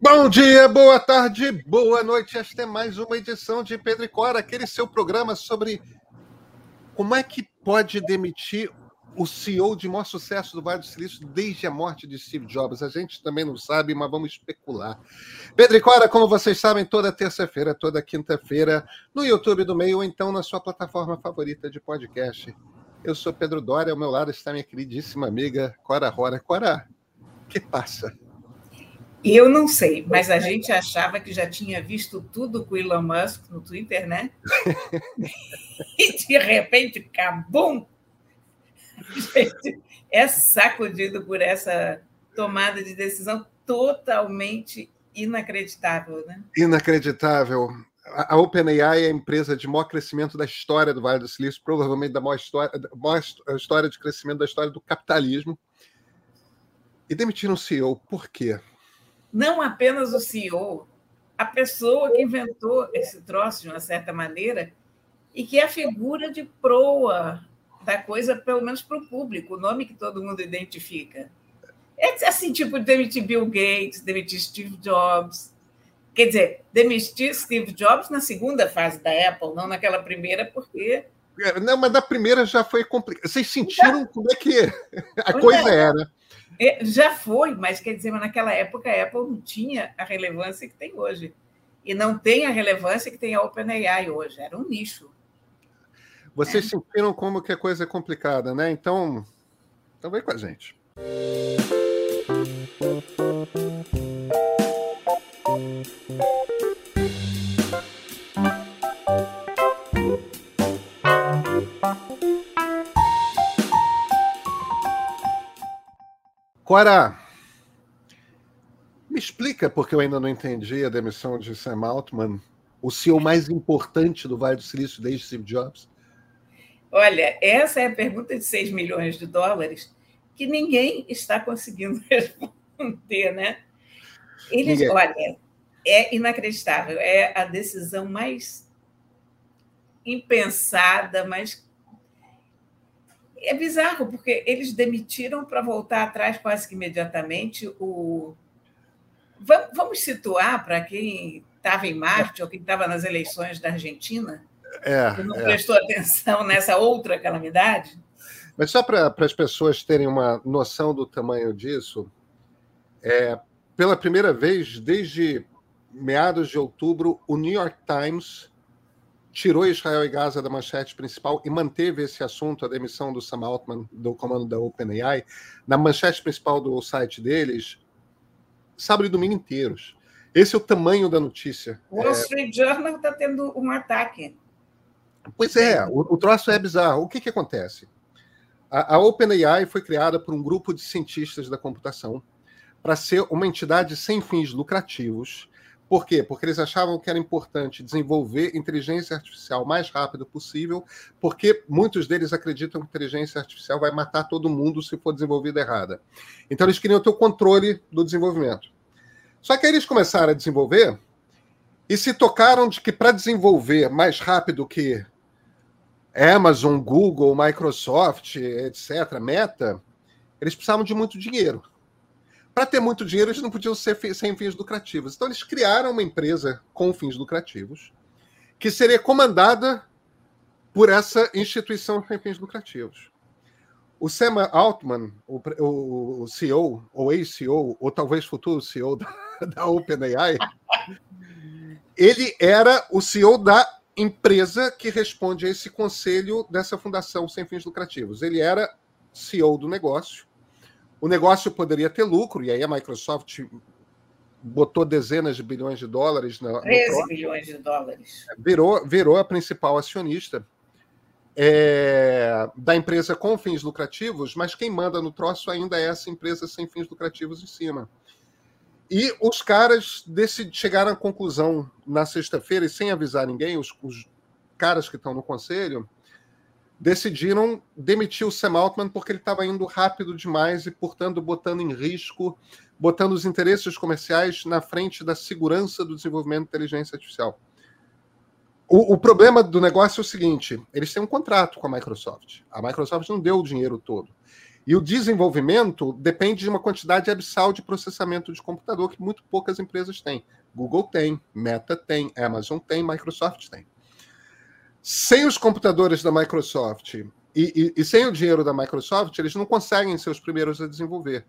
Bom dia, boa tarde, boa noite. Esta é mais uma edição de Pedro e Cora, aquele seu programa sobre como é que pode demitir o CEO de maior sucesso do Vale do Silício desde a morte de Steve Jobs. A gente também não sabe, mas vamos especular. Pedro e Cora, como vocês sabem, toda terça-feira, toda quinta-feira, no YouTube do Meio ou então na sua plataforma favorita de podcast. Eu sou Pedro Dória, ao meu lado está minha queridíssima amiga Cora Rora. Cora, que passa? Eu não sei, mas a gente achava que já tinha visto tudo com o Elon Musk no Twitter, né? e de repente, cabum! A gente é sacudido por essa tomada de decisão totalmente inacreditável, né? Inacreditável. A OpenAI é a empresa de maior crescimento da história do Vale do Silício, provavelmente da maior história, da maior história de crescimento da história do capitalismo. E demitiram o CEO. Por quê? Não apenas o CEO, a pessoa que inventou esse troço de uma certa maneira e que é a figura de proa da coisa, pelo menos para o público, o nome que todo mundo identifica. É assim, tipo, demitir Bill Gates, demitir Steve Jobs. Quer dizer, demitir Steve Jobs na segunda fase da Apple, não naquela primeira, porque. É, não, mas na primeira já foi complicado. Vocês sentiram como é que a coisa era? É, já foi, mas quer dizer, mas naquela época a Apple não tinha a relevância que tem hoje. E não tem a relevância que tem a OpenAI hoje. Era um nicho. Vocês é. sentiram como que a coisa é complicada, né? Então, então vem com a gente. Cora, me explica, porque eu ainda não entendi a demissão de Sam Altman, o CEO mais importante do Vale do Silício desde Steve Jobs. Olha, essa é a pergunta de 6 milhões de dólares que ninguém está conseguindo responder, né? Eles, ninguém. olha, é inacreditável, é a decisão mais impensada, mais é bizarro, porque eles demitiram para voltar atrás quase que imediatamente o. Vamos situar para quem estava em Marte ou quem estava nas eleições da Argentina, é, que não é. prestou atenção nessa outra calamidade. Mas só para as pessoas terem uma noção do tamanho disso, é, pela primeira vez desde meados de outubro, o New York Times tirou Israel e Gaza da manchete principal e manteve esse assunto, a demissão do Sam Altman, do comando da OpenAI, na manchete principal do site deles, sábado e domingo inteiros. Esse é o tamanho da notícia. O Wall é. Street Journal está tendo um ataque. Pois é, o, o troço é bizarro. O que, que acontece? A, a OpenAI foi criada por um grupo de cientistas da computação para ser uma entidade sem fins lucrativos por quê? Porque eles achavam que era importante desenvolver inteligência artificial o mais rápido possível, porque muitos deles acreditam que inteligência artificial vai matar todo mundo se for desenvolvida errada. Então eles queriam ter o controle do desenvolvimento. Só que aí eles começaram a desenvolver e se tocaram de que para desenvolver mais rápido que Amazon, Google, Microsoft, etc., Meta, eles precisavam de muito dinheiro para ter muito dinheiro, eles não podiam ser sem fins lucrativos. Então, eles criaram uma empresa com fins lucrativos, que seria comandada por essa instituição sem fins lucrativos. O Sam Altman, o, CEO, ou ex-CEO, ou talvez futuro CEO da, da OpenAI, ele era o CEO da empresa que responde a esse conselho dessa fundação sem fins lucrativos. Ele era CEO do negócio o negócio poderia ter lucro, e aí a Microsoft botou dezenas de bilhões de dólares. Na, 13 bilhões de dólares. Virou, virou a principal acionista é, da empresa com fins lucrativos, mas quem manda no troço ainda é essa empresa sem fins lucrativos em cima. E os caras decid, chegaram à conclusão na sexta-feira, e sem avisar ninguém, os, os caras que estão no conselho, decidiram demitir o Sam Altman porque ele estava indo rápido demais e, portanto, botando em risco, botando os interesses comerciais na frente da segurança do desenvolvimento de inteligência artificial. O, o, problema do negócio é o seguinte: eles têm um contrato com a Microsoft. A Microsoft não deu o dinheiro todo. E o desenvolvimento depende de uma quantidade abissal de processamento de computador que muito poucas empresas têm. Google tem, Meta tem, Amazon tem, Microsoft tem. Sem os computadores da Microsoft e, e, e sem o dinheiro da Microsoft, eles não conseguem ser os primeiros a desenvolver.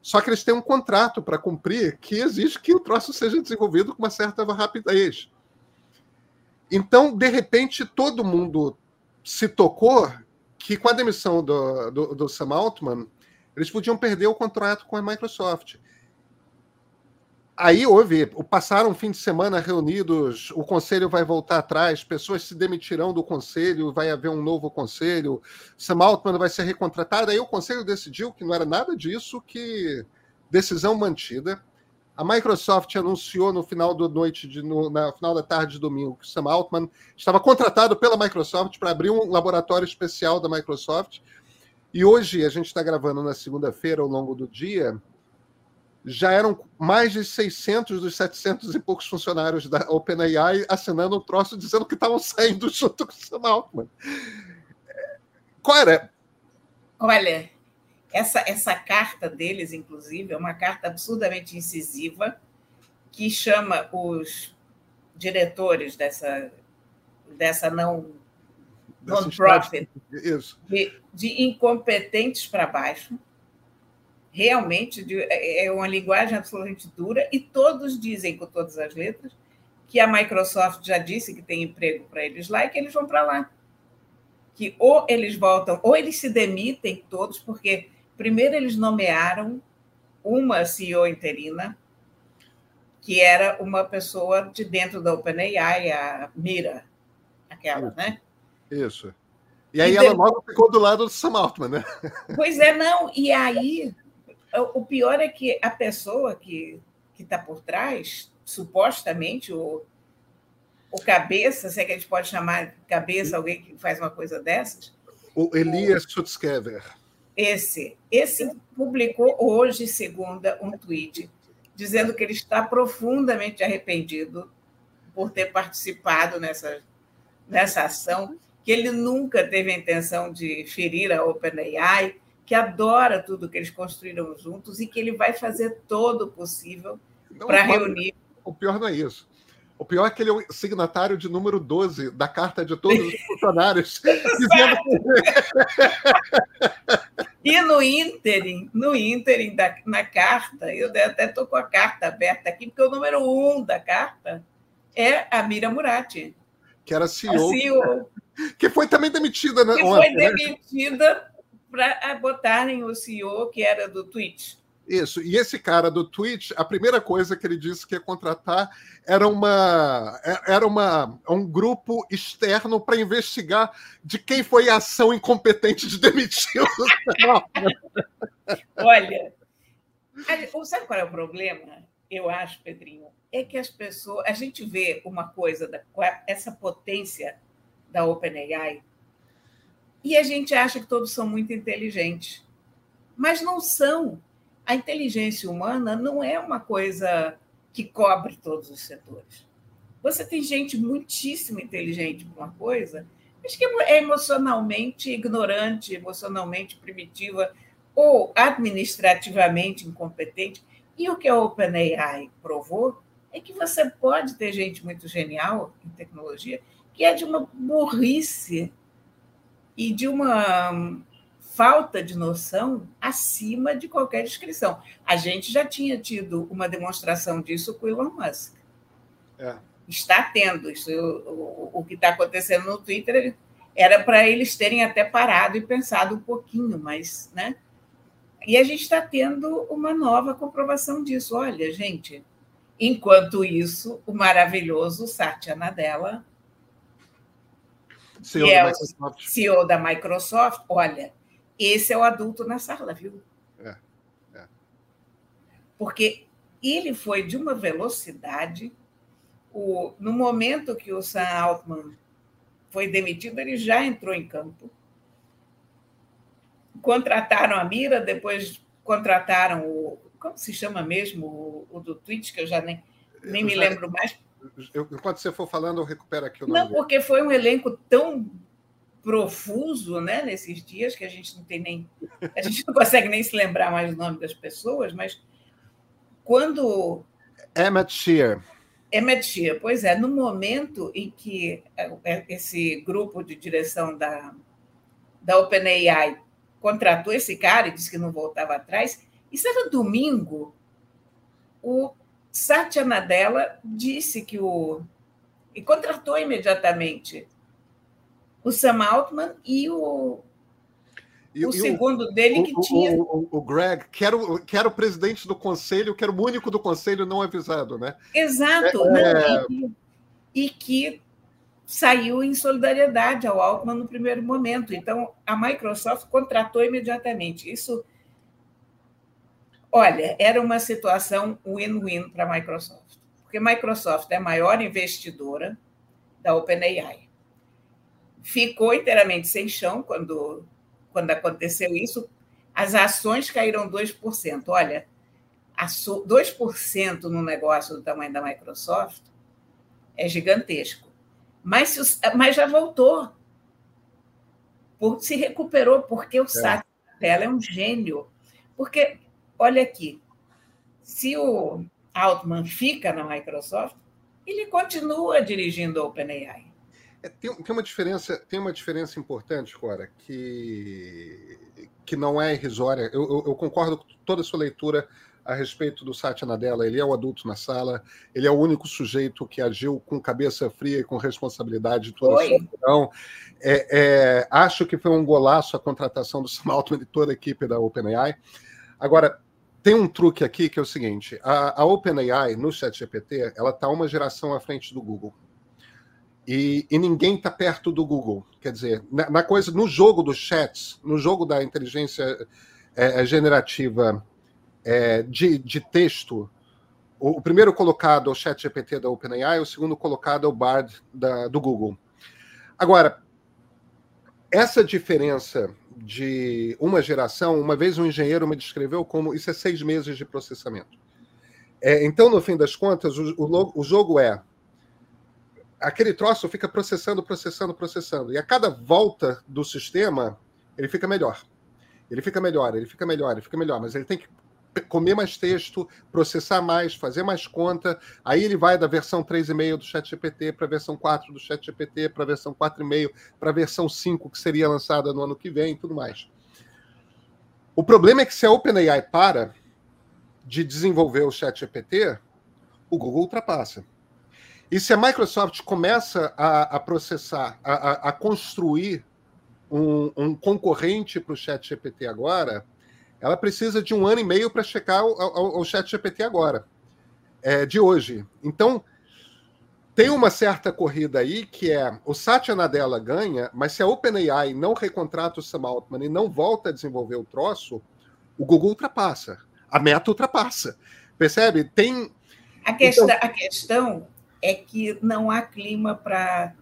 Só que eles têm um contrato para cumprir que exige que o troço seja desenvolvido com uma certa rapidez. Então, de repente, todo mundo se tocou que com a demissão do, do, do Sam Altman, eles podiam perder o contrato com a Microsoft. Aí houve, passaram um fim de semana reunidos, o conselho vai voltar atrás, pessoas se demitirão do conselho, vai haver um novo conselho, Sam Altman vai ser recontratado. Aí o conselho decidiu que não era nada disso, que decisão mantida. A Microsoft anunciou no final da noite, de, no na final da tarde de domingo, que Sam Altman estava contratado pela Microsoft para abrir um laboratório especial da Microsoft. E hoje, a gente está gravando na segunda-feira, ao longo do dia, já eram mais de 600 dos 700 e poucos funcionários da OpenAI assinando um troço dizendo que estavam saindo junto com o Sam Altman. Qual era? Olha, essa, essa carta deles, inclusive, é uma carta absurdamente incisiva que chama os diretores dessa, dessa não non-profit de, de incompetentes para baixo realmente de, é, é uma linguagem absolutamente dura, e todos dizem com todas as letras que a Microsoft já disse que tem emprego para eles lá e que eles vão para lá. Que ou eles voltam, ou eles se demitem todos, porque primeiro eles nomearam uma CEO interina, que era uma pessoa de dentro da OpenAI, a Mira, aquela, né? Isso. E aí e ela logo ficou do lado do Sam Altman, né? Pois é, não. E aí o pior é que a pessoa que está por trás, supostamente, o, o cabeça, se é que a gente pode chamar de cabeça alguém que faz uma coisa dessas. O Elias Schutzkever. Esse, esse publicou hoje, segunda, um tweet dizendo que ele está profundamente arrependido por ter participado nessa, nessa ação, que ele nunca teve a intenção de ferir a OpenAI, que adora tudo que eles construíram juntos e que ele vai fazer todo o possível para reunir. O pior não é isso. O pior é que ele é o signatário de número 12 da carta de todos os funcionários. dizendo e no ínterim, no ínterim da, na carta, eu até estou com a carta aberta aqui, porque o número um da carta é a Mira Murati. Que era CEO. CEO. Que foi também demitida, né? Que foi né? demitida para botarem o CEO que era do Twitch. Isso, e esse cara do Twitch, a primeira coisa que ele disse que ia contratar era uma é, era uma um grupo externo para investigar de quem foi a ação incompetente de demitir Olha, sabe qual é o problema? Eu acho, Pedrinho, é que as pessoas, a gente vê uma coisa da essa potência da OpenAI e a gente acha que todos são muito inteligentes. Mas não são. A inteligência humana não é uma coisa que cobre todos os setores. Você tem gente muitíssimo inteligente para uma coisa, mas que é emocionalmente ignorante, emocionalmente primitiva ou administrativamente incompetente. E o que a OpenAI provou é que você pode ter gente muito genial em tecnologia que é de uma burrice e de uma falta de noção acima de qualquer descrição. A gente já tinha tido uma demonstração disso com o Elon Musk. É. Está tendo. Isso, o, o que está acontecendo no Twitter era para eles terem até parado e pensado um pouquinho, mas. Né? E a gente está tendo uma nova comprovação disso. Olha, gente, enquanto isso, o maravilhoso Satya Nadella CEO, é da Microsoft. CEO da Microsoft, olha, esse é o adulto na sala, viu? É, é. Porque ele foi de uma velocidade. O, no momento que o Sam Altman foi demitido, ele já entrou em campo. Contrataram a Mira, depois contrataram o. Como se chama mesmo? O, o do Twitch, que eu já nem, nem me lembro mais eu, enquanto você for falando, eu recupero aqui o nome. Não, porque foi um elenco tão profuso, né, nesses dias que a gente não tem nem a gente não consegue nem se lembrar mais o nome das pessoas, mas quando Emmett Shear. Emmett Shear, pois é, no momento em que é, é, esse grupo de direção da da OpenAI contratou esse cara e disse que não voltava atrás, isso era domingo. O Satya Nadella disse que o e contratou imediatamente o Sam Altman e o, e, o e segundo o, dele que o, tinha. O, Greg, que era, o, que era o presidente do conselho, que era o único do conselho não avisado, né? Exato. É... Não, e, e, que saiu em solidariedade ao Altman no primeiro momento. Então, a Microsoft contratou imediatamente. Isso. Olha, era uma situação win-win para a Microsoft, porque a Microsoft é a maior investidora da OpenAI ficou inteiramente sem chão quando, quando aconteceu isso. As ações caíram 2%. Olha, 2% no negócio do tamanho da Microsoft é gigantesco. Mas, mas já voltou. Por, se recuperou, porque o é. Dela é um gênio. Porque, olha aqui, se o Altman fica na Microsoft, ele continua dirigindo a OpenAI. É, tem, tem, uma diferença, tem uma diferença importante, Cora, que, que não é irrisória. Eu, eu, eu, concordo com toda a sua leitura a respeito do Satya Nadella. Ele é o adulto na sala, ele é o único sujeito que agiu com cabeça fria e com responsabilidade de toda a sua. É, é, acho que foi um golaço a contratação do Sam Altman e toda a equipe da OpenAI. Agora, tem um truque aqui que é o seguinte: a, a OpenAI no ChatGPT ela está uma geração à frente do Google. E, e ninguém está perto do Google. Quer dizer, na, na, coisa, no jogo dos chats, no jogo da inteligência é, é, generativa é, de, de texto, o, o, primeiro colocado é o chat GPT da OpenAI, o segundo colocado é o Bard da, do Google. Agora, essa diferença de uma geração, uma vez um engenheiro me descreveu como isso é seis meses de processamento. É, então, no fim das contas, o, o, o jogo é aquele troço fica processando, processando, processando. E a cada volta do sistema, ele fica melhor. Ele fica melhor, ele fica melhor, ele fica melhor, mas ele tem que comer mais texto, processar mais, fazer mais conta. Aí ele vai da versão 3,5 do ChatGPT para a versão 4 do ChatGPT, para a versão 4,5, para a versão 5 que seria lançada no ano que vem e tudo mais. O problema é que se a OpenAI para de desenvolver o ChatGPT, o Google ultrapassa. E se a Microsoft começa a, a processar, a, a, construir um, um concorrente para o Chat GPT agora, ela precisa de um ano e meio para checar o, o, o Chat GPT agora, é, de hoje. Então, tem uma certa corrida aí que é o Satya Nadella ganha, mas se a OpenAI não recontrata o Sam Altman e não volta a desenvolver o troço, o Google ultrapassa. A meta ultrapassa. Percebe? Tem. A então... a questão é que não há clima para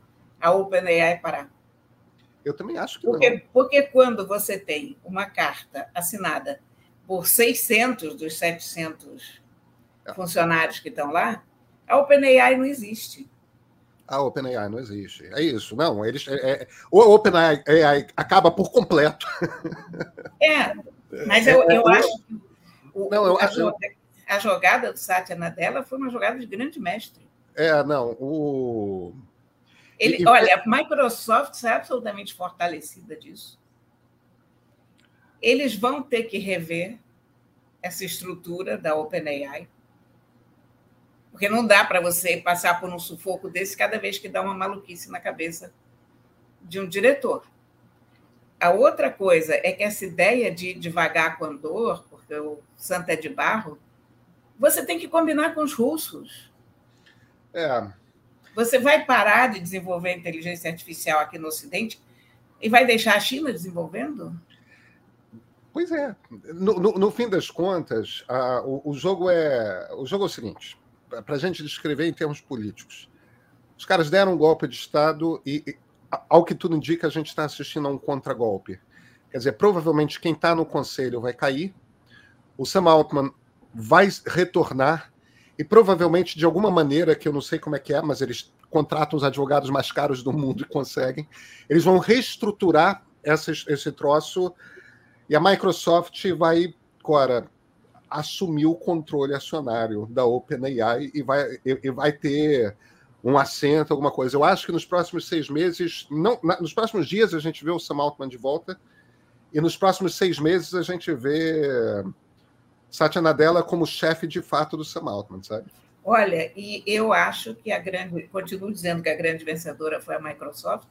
a OpenAI parar. Eu também acho que porque, não. Porque quando você tem uma carta assinada por 600 dos 700 é. funcionários que estão lá, a OpenAI não existe. A OpenAI não existe. É isso. Não, eles. É, é, o OpenAI acaba por completo. É, mas eu, eu é, acho que o, não, eu, a, eu, a jogada do Satya Nadella foi uma jogada de grande mestre. É, não, o. Ele, e, olha, a Microsoft sai absolutamente fortalecida disso. Eles vão ter que rever essa estrutura da OpenAI, porque não dá para você passar por um sufoco desse cada vez que dá uma maluquice na cabeça de um diretor. A outra coisa é que essa ideia de devagar com andor, porque o santo é de barro, você tem que combinar com os russos. É. Você vai parar de desenvolver inteligência artificial aqui no Ocidente e vai deixar a China desenvolvendo? Pois é. No, no, no fim das contas, a, o, o, jogo é o jogo é o seguinte: para a gente descrever em termos políticos, os caras deram um golpe de Estado e, e ao que tudo indica, a gente está assistindo a um contragolpe. Quer dizer, provavelmente quem está no conselho vai cair, o Sam Altman vai retornar e provavelmente de alguma maneira, que eu não sei como é que é, mas eles contratam os advogados mais caros do mundo e conseguem, eles vão reestruturar essa, esse troço e a Microsoft vai, Cora, assumir o controle acionário da OpenAI e vai, e, e vai ter um assento, alguma coisa. Eu acho que nos próximos seis meses, não, na, nos próximos dias a gente vê o Sam Altman de volta, e nos próximos seis meses a gente vê Satya Nadella como chefe de fato do Sam Altman, sabe? Olha, e eu acho que a grande, continuo dizendo que a grande vencedora foi a Microsoft,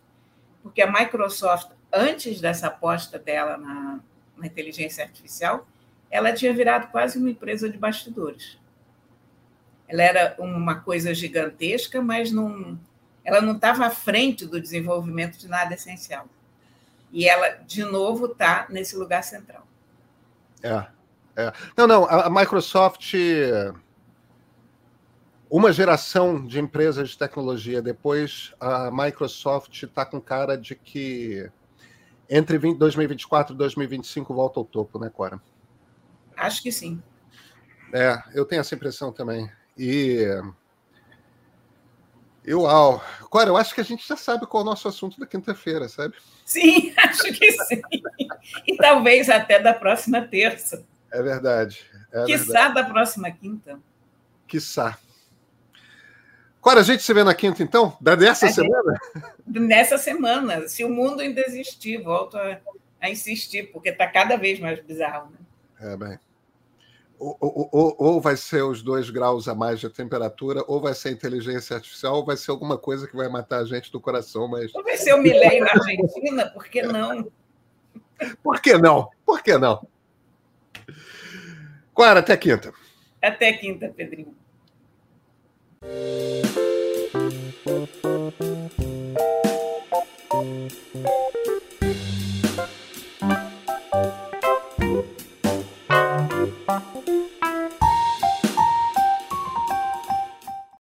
porque a Microsoft, antes dessa aposta dela na, na inteligência artificial, ela tinha virado quase uma empresa de bastidores. Ela era uma coisa gigantesca, mas não, ela não estava à frente do desenvolvimento de nada essencial. E ela, de novo, está nesse lugar central. É, é. Não, não, a Microsoft, uma geração de empresas de tecnologia depois, a Microsoft está com cara de que entre 2024 e 2025 volta ao topo, né, Cora? Acho que sim. É, eu tenho essa impressão também. E. Eu, uau. Cora, eu acho que a gente já sabe qual é o nosso assunto da quinta-feira, sabe? Sim, acho que sim. E talvez até da próxima terça. É verdade. É Quiçá verdade. da próxima quinta. Quiçá. Cora, a gente se vê na quinta, então? Da dessa a semana? Gente, nessa semana. Se o mundo ainda existir, volto a, a insistir, porque está cada vez mais bizarro. Né? É, bem ou, ou, ou, vai ser os dois graus a mais de temperatura, ou vai ser inteligência artificial, ou vai ser alguma coisa que vai matar a gente do coração. Mas... Ou vai ser o Milley na Argentina, por que não? Por que não? Por que não? Clara, até quinta. Até quinta, Pedrinho. Thank you.